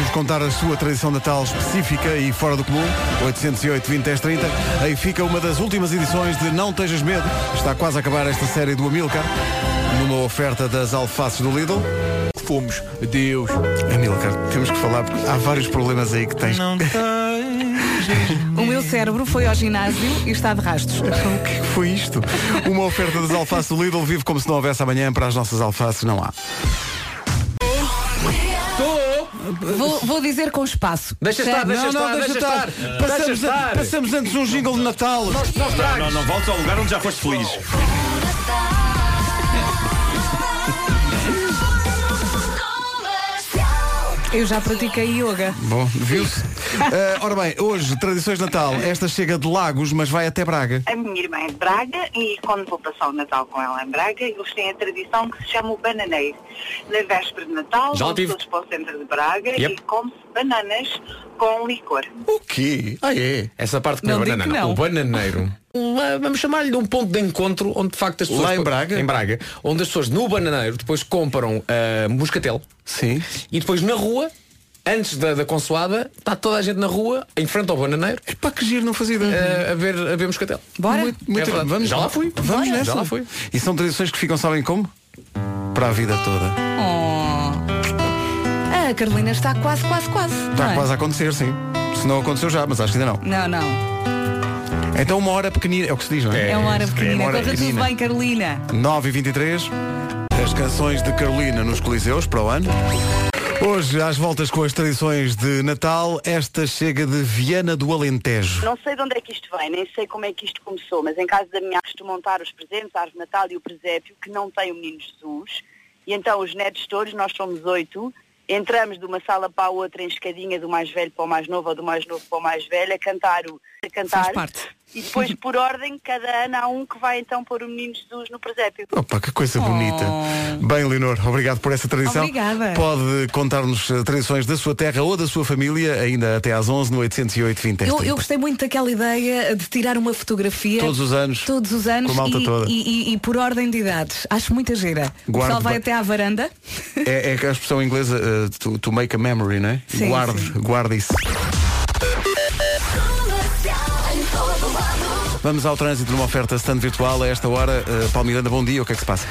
nos contar a sua tradição Natal específica e fora do comum, 808 20 10 30, aí fica uma das últimas edições de Não Tejas Medo. Está quase a acabar esta série do Amilcar, numa oferta das alfaces do Lidl. Fomos, Deus. Amilcar, temos que falar porque há vários problemas aí que tens. O meu cérebro foi ao ginásio e está de rastos. O que é foi isto? Uma oferta das alfaces do Lidl vive como se não houvesse amanhã para as nossas alfaces, não há. Vou, vou dizer com espaço. Deixa estar, deixa não, não, estar, deixa deixa estar. estar. Passamos, Deixa a- estar. passamos antes um jingle de Natal. Não, não, não voltes ao lugar onde já foste feliz. Eu já pratiquei yoga. Bom, viu-se? Eh, ora bem, hoje, tradições de Natal. Esta chega de Lagos, mas vai até Braga. A minha irmã é de Braga e quando vou passar o Natal com ela em Braga, eles têm a tradição que se chama o bananeiro. Na véspera de Natal, Já vão tive. todos para o centro de Braga Yep. e come-se bananas com licor. O quê? Ah, é? Essa parte que Não não é banana. não. O bananeiro. Uma- vamos chamar-lhe de um ponto de encontro onde de facto as pessoas. Lá em Braga? Em Braga. Onde as pessoas no bananeiro depois compram ah, moscatel. Sim. E depois na rua, antes da, da consoada, está toda a gente na rua, em frente ao bananeiro, Para que giro, não fazia ideia. ah, a, ver, a ver moscatel. Bora? Muito, muito É vamos Já lá fui. Vamos Bora. nessa. Já lá fui. E são tradições que ficam, sabem como? Para a vida toda. Oh. A Carolina está quase, quase, quase. Está é? quase a acontecer, sim. Se não aconteceu já, mas acho que ainda não. Não, não. Então uma hora pequenina, é o que se diz, não é? É uma hora pequenina. uma hora Corra tudo pequenina. bem, Carolina. 9 e 23 as canções de Carolina nos Coliseus para o ano. Hoje, às voltas com as tradições de Natal, esta chega de Viana do Alentejo. Não sei de onde é que isto vem, nem sei como é que isto começou, mas em casa da minha costumo montar os presentes, a árvore de Natal e o presépio, que não tem o Menino Jesus. E então os netos todos, nós somos oito, entramos de uma sala para a outra em escadinha, do mais velho para o mais novo ou do mais novo para o mais velho, a cantar o a cantar. Faz parte. E depois, por ordem, cada ano há um que vai então pôr o Menino Jesus no presépio. Opa, que coisa bonita. Bem, Leonor, obrigado por essa tradição. Obrigada. Pode contar-nos eh, tradições da sua terra ou da sua família, ainda até às 11 no 808 20 Eu, eu gostei muito daquela ideia de tirar uma fotografia. Todos os anos. Todos os anos. Com a malta e, toda. E, e- e por ordem de idades. Acho muita gira. O Guarde pessoal vai até à varanda. É, é a expressão inglesa eh, to, to make a memory, não é? Sim, guarde, sim. guarde isso. Vamos ao trânsito numa oferta stand virtual a esta hora. Uh, Paulo Miranda, bom dia, o que é que se passa?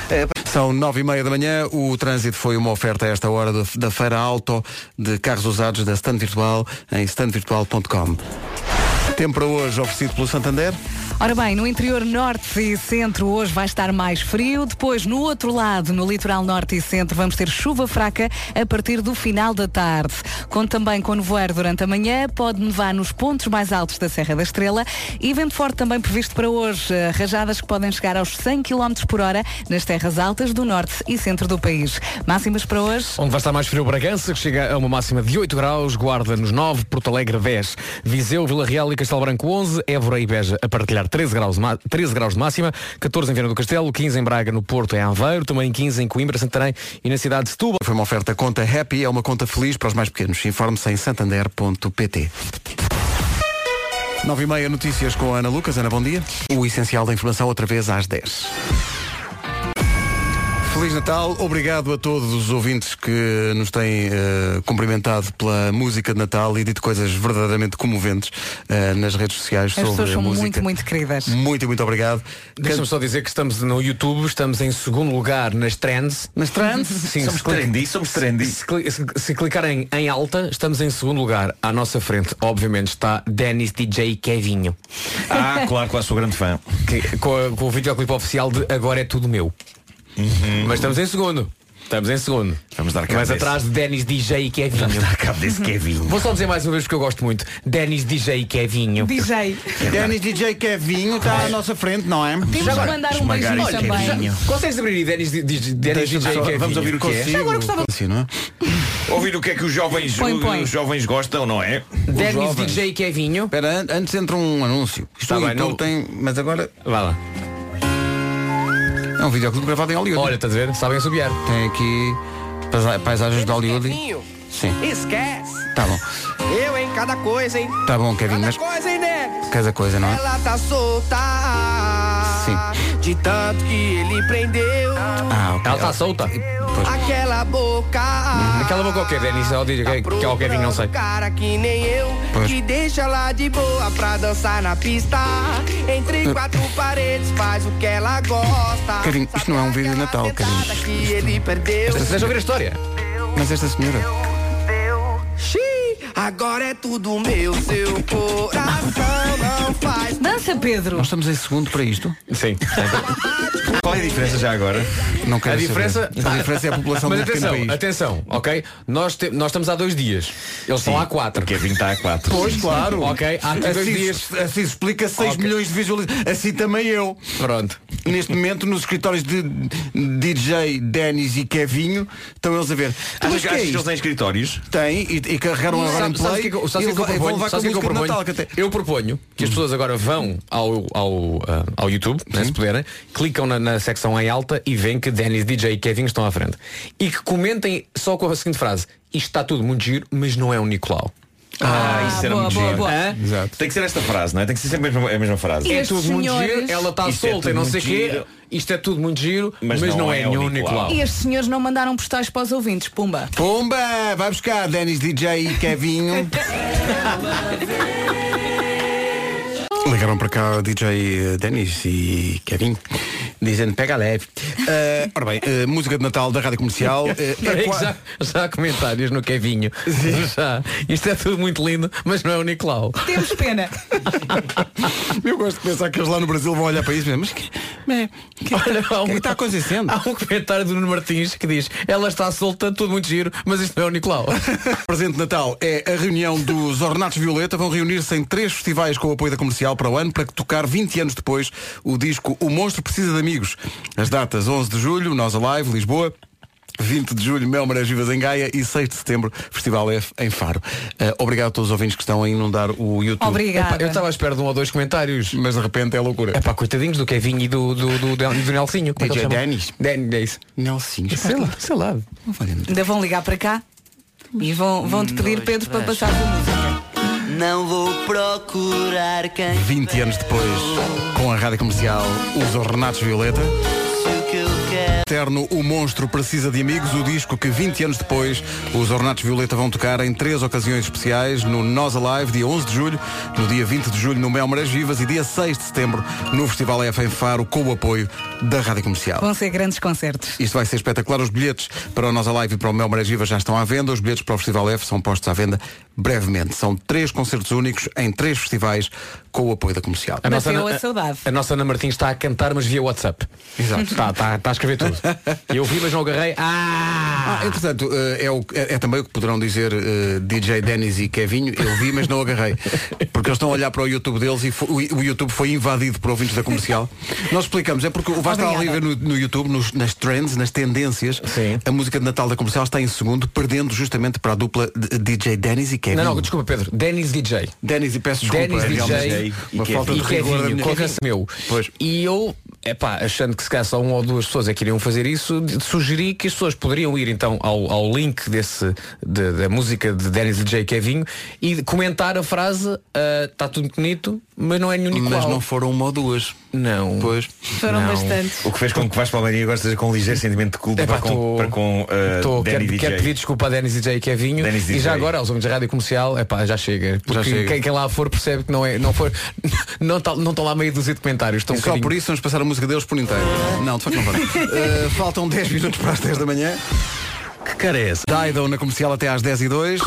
São nove e meia da manhã, o trânsito foi uma oferta a esta hora do- da feira auto de carros usados da stand virtual em standvirtual.com. Tempo para hoje oferecido pelo Santander. Ora bem, no interior norte e centro hoje vai estar mais frio. Depois, no outro lado, no litoral norte e centro, vamos ter chuva fraca a partir do final da tarde. Conto também com nevoeiro durante a manhã, pode nevar nos pontos mais altos da Serra da Estrela e vento forte também previsto para hoje. eh, Rajadas que podem chegar aos 100 km por hora nas terras altas do norte e centro do país. Máximas para hoje. Onde vai estar mais frio Bragança, que chega a uma máxima de 8 graus, Guarda nos 9, Porto Alegre 10, Viseu, Vila Real e Castelo Branco 11, Évora e Beja a partilhar 13 graus, ma- 13 graus de máxima, 14 em Viana do Castelo, 15 em Braga, no Porto, em Aveiro, também 15 em Coimbra, Santarém e na cidade de Setúbal. Foi uma oferta conta Happy, é uma conta feliz para os mais pequenos. Informe-se em santander.pt. 9 e meia notícias com a Ana Lucas. Ana, bom dia. O essencial da informação outra vez às 10. Feliz Natal, obrigado a todos os ouvintes que nos têm eh, cumprimentado pela música de Natal e dito coisas verdadeiramente comoventes eh, nas redes sociais As sobre pessoas a são música. muito, muito queridas. Muito, muito obrigado. Deixa-me só dizer que estamos no YouTube, estamos em segundo lugar nas trends. Nas trends? Sim, Somos trendy, somos trendy. Se, se- se clicarem em alta, estamos em segundo lugar. À nossa frente, obviamente, está Dennis DJ Kevinho. Ah, claro, claro, sou grande fã. Que- com, a- com o videoclipe oficial de Agora é Tudo Meu. Mas estamos em segundo. Estamos em segundo. Vamos dar cabo Mas desse. atrás de Dennis DJ e Kevinho. Vamos dar cabo desse Kevinho. Vou só dizer mais uma vez porque eu gosto muito. Dennis DJ e Kevinho. DJ. Dennis DJ Kevinho está à nossa frente, não é? Temos Já mandar um beijinho também. Kevinho. Consegues abrir Di- Dennis Deixa-me DJ e Kevinho? vamos ouvir o que é? Já agora gostava não é? Ouvir o que é que os jovens, Põe, põe. os jovens gostam, não é? Jovens. DJ e Kevinho. Espera, an- antes entra um anúncio. Isto Tá no bem, não- tem. Mas agora Vá lá. É um videoclipe gravado em Hollywood. Olha, estás a ver? Sabem assobiar. Tem aqui paisa- paisagens de Hollywood. Sim. Esquece. Tá bom. Eu em cada coisa, hein? Tá bom, Kevin, mas Coisa, hein, Neves? cada coisa, não é? Ela tá solta. Sim. De tanto que ele prendeu. Ah, ok. Ela está solta. Aquela boca. Aquela boca o quê, Dennis? É o DJ que, que é o Kevin, não sei. Cara que nem eu, Pois. que deixa lá de boa pra dançar na pista. Entre quatro paredes, faz o que ela gosta. Kevin, isto não é um vídeo de Natal, Kevin. Que ele perdeu. Deixa ouvir a história. Mas esta senhora. Xiii, agora é tudo meu, seu coração não faz. Dança, Pedro. Nós estamos em segundo para isto? Sim. Qual é a diferença já agora? Não quero A diferença, saber. A diferença é a população Mas atenção, país. atenção, ok? Nós, te- nós estamos há dois dias. Eles estão há quatro. O Kevin está a quatro. Pois, claro. Ok, há aqui dois assim, dias. assim se explica 6 Ok. milhões de visualizações. Assim também eu. Pronto. Neste momento, nos escritórios de DJ Dennis e Kevinho, estão eles a ver. Achas Mas que que é que eles têm escritórios? Tem e, e carregaram agora Sabes play. que é que eu- sabes que é proponho? Sabes que é que eu proponho? Natal, que até- Eu proponho que as pessoas agora vão ao, ao, ah, ao YouTube, né, se puderem, clicam na, na secção em alta e veem que Dennis, DJ e Kevin estão à frente. E que comentem só com a seguinte frase. Isto está tudo muito giro, mas não é o Nicolau. Ah, isso era boa, muito boa, giro. boa. Hã? Exato. Tem que ser esta frase, não é? Tem que ser sempre a mesma, a mesma frase. É estes tudo muito senhores- giro, ela está Isto é solta e tudo não sei o quê. giro. Isto é tudo muito giro, mas, Mas não, não é, é o nenhum Nicolau. Nicolau. E estes senhores não mandaram postais para os ouvintes. Pumba. Pumba! Vai buscar Dennis DJ e Kevinho. Ligaram para cá DJ Dennis e Kevin dizendo pega leve. Eh, ora bem, eh, música de Natal da Rádio Comercial. eh, é Peraí que qua- já, já há comentários no Kevinho. Já. Isto é tudo muito lindo, mas não é o Nicolau. Temos pena. Eu gosto de pensar que eles lá no Brasil vão olhar para isso e dizer, mas que, mas, que, Olha, há um- que está acontecendo? Há um comentário do Nuno Martins que diz ela está solta, tudo muito giro, mas isto não é o Nicolau. O presente de Natal é a reunião dos Ornatos Violeta. Vão reunir-se em três festivais com o apoio da comercial para o ano para tocar 20 anos depois o disco O Monstro Precisa de Amigos. As datas 11 de julho, Nós Alive, Lisboa. 20 de julho, Mel Marés Vivas em Gaia e 6 de setembro, Festival F em Faro. Eh, obrigado a todos os ouvintes que estão a inundar o YouTube. Obrigada. Epá, eu estava à espera de um ou dois comentários. Mas de repente é loucura. É pá, coitadinhos do Kevin e do, do, do, do, do Nelsinho. Como é que DJ ele chama? Dennis. Den, é. Nelsinho. Sei lá, sei lá. Ainda vão ligar para cá e vão, vão te pedir, Pedro, para passar a música. Não vou procurar quem 20 anos depois, com a rádio comercial, os Ornatos Violeta. o que eu quero. Eterno, o monstro precisa de amigos, o disco que 20 anos depois os Ornatos Violeta vão tocar em três ocasiões especiais, no Nós Alive, dia 11 de julho, no dia 20 de julho no Mel Marés Vivas e dia 6 de setembro no Festival F em Faro, com o apoio da Rádio Comercial. Vão ser grandes concertos. Isto vai ser espetacular. Os bilhetes para o Nós Alive e para o Mel Marés Vivas já estão à venda. Os bilhetes para o Festival F são postos à venda brevemente. São três concertos únicos em três festivais com o apoio da comercial. A nossa, Bateu Ana, a saudade. a nossa Ana Martins está a cantar, mas via WhatsApp. Exato. Está, está, está a escrever tudo. Eu vi, mas não agarrei. Ah! Ah, entretanto, eh, é, o- é- é também o que poderão dizer eh, DJ Dennis e Kevinho. Eu vi, mas não agarrei. Porque eles estão a olhar para o YouTube deles e fo- o, o YouTube foi invadido por ouvintes da comercial. Nós explicamos, é porque o Vasco está ali a ver no, no YouTube, nos- nas trends, nas tendências, a música de Natal da comercial está em segundo, perdendo justamente para a dupla de- DJ Dennis e Kevin. Não, não, desculpa, Pedro. Dennis DJ. Dennis e peço desculpa. Dennis é DJ uma e falta de rigor minha Kevin meu. E eu é pá, achando que se calhar só uma ou duas pessoas é que iriam fazer isso, de- sugeri que as pessoas poderiam ir então ao, ao link desse, de- da música de Dennis e J. Kevinho e comentar a frase está tudo bonito, mas não é nenhum igual. Mas não foram uma ou duas. Não. Pois. Foram Não. bastantes. O que fez com que Vasco Palmeirinho agora esteja com um ligeiro sentimento de culpa Epá, para com, tô- para com uh, Tô, Danny quero, DJ. quero pedir desculpa a Denis DJ e Kevinho Dennis e DJ. já agora aos homens da rádio comercial epá, já chega porque chega. Quem, quem lá for percebe que não é não for não está não estão lá meio dúzia de comentários estão um só por isso vamos passar a música deles por inteiro. Não, de facto não vamos. Uh, faltam 10 minutos para as 10 da manhã. Que cara é essa? Dido na comercial até às 10 e 2.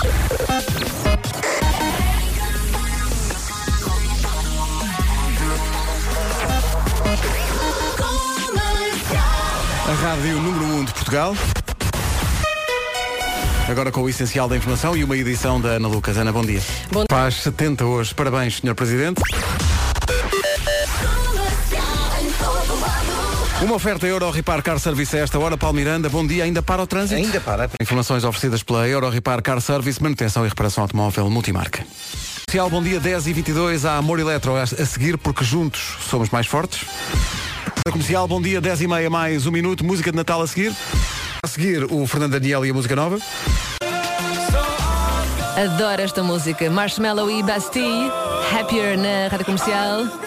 Rádio número 1 de Portugal. Agora com o essencial da informação e uma edição da Ana Lucas. Ana, bom dia. Bom... Faz 70 hoje. Parabéns, Sr. Presidente. Uma oferta Euro Repar Car Service a esta hora. Paulo Miranda, bom dia. Ainda para o trânsito? Ainda para. Informações oferecidas pela Euro Repar Car Service, manutenção e reparação automóvel multimarca. Bom dia, 10 e 22 a Amor Eletro a seguir, porque juntos somos mais fortes. Comercial, bom dia, 10 e meia mais um minuto, música de Natal a seguir. A seguir, o Fernando Daniel e a música nova. Adoro esta música. Marshmallow e Bastille. Happier na rádio comercial.